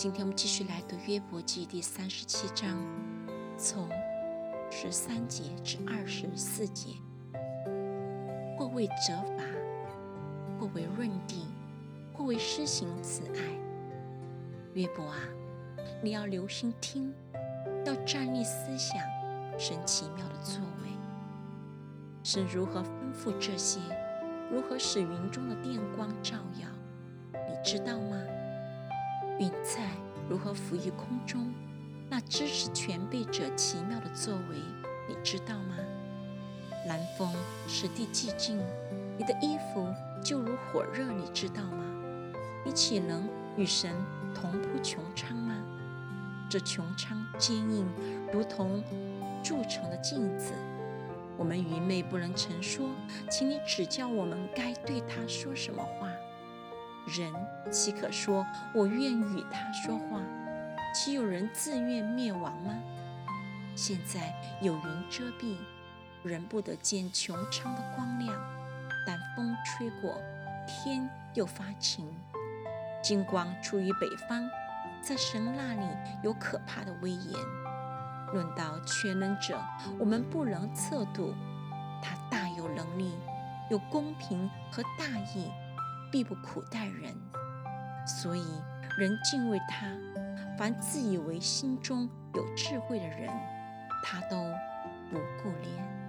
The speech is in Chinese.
今天我们继续来读约伯记第三十七章，从十三节至二十四节。或为责罚，或为润地，或为施行慈爱。约伯啊，你要留心听，要站立思想神奇妙的作为。神如何吩咐这些？如何使云中的电光照耀？你知道吗？云彩如何浮于空中？那知识全备者奇妙的作为，你知道吗？南风使地寂静，你的衣服就如火热，你知道吗？你岂能与神同铺穹苍吗？这穹苍坚硬，如同铸成的镜子。我们愚昧不能成说，请你指教我们该对他说什么话。人岂可说：“我愿与他说话？”岂有人自愿灭亡吗？现在有云遮蔽，人不得见穹苍的光亮。但风吹过，天又发晴，金光出于北方，在神那里有可怕的威严。论到全能者，我们不能测度，他大有能力，有公平和大义。必不苦待人，所以人敬畏他。凡自以为心中有智慧的人，他都不顾怜。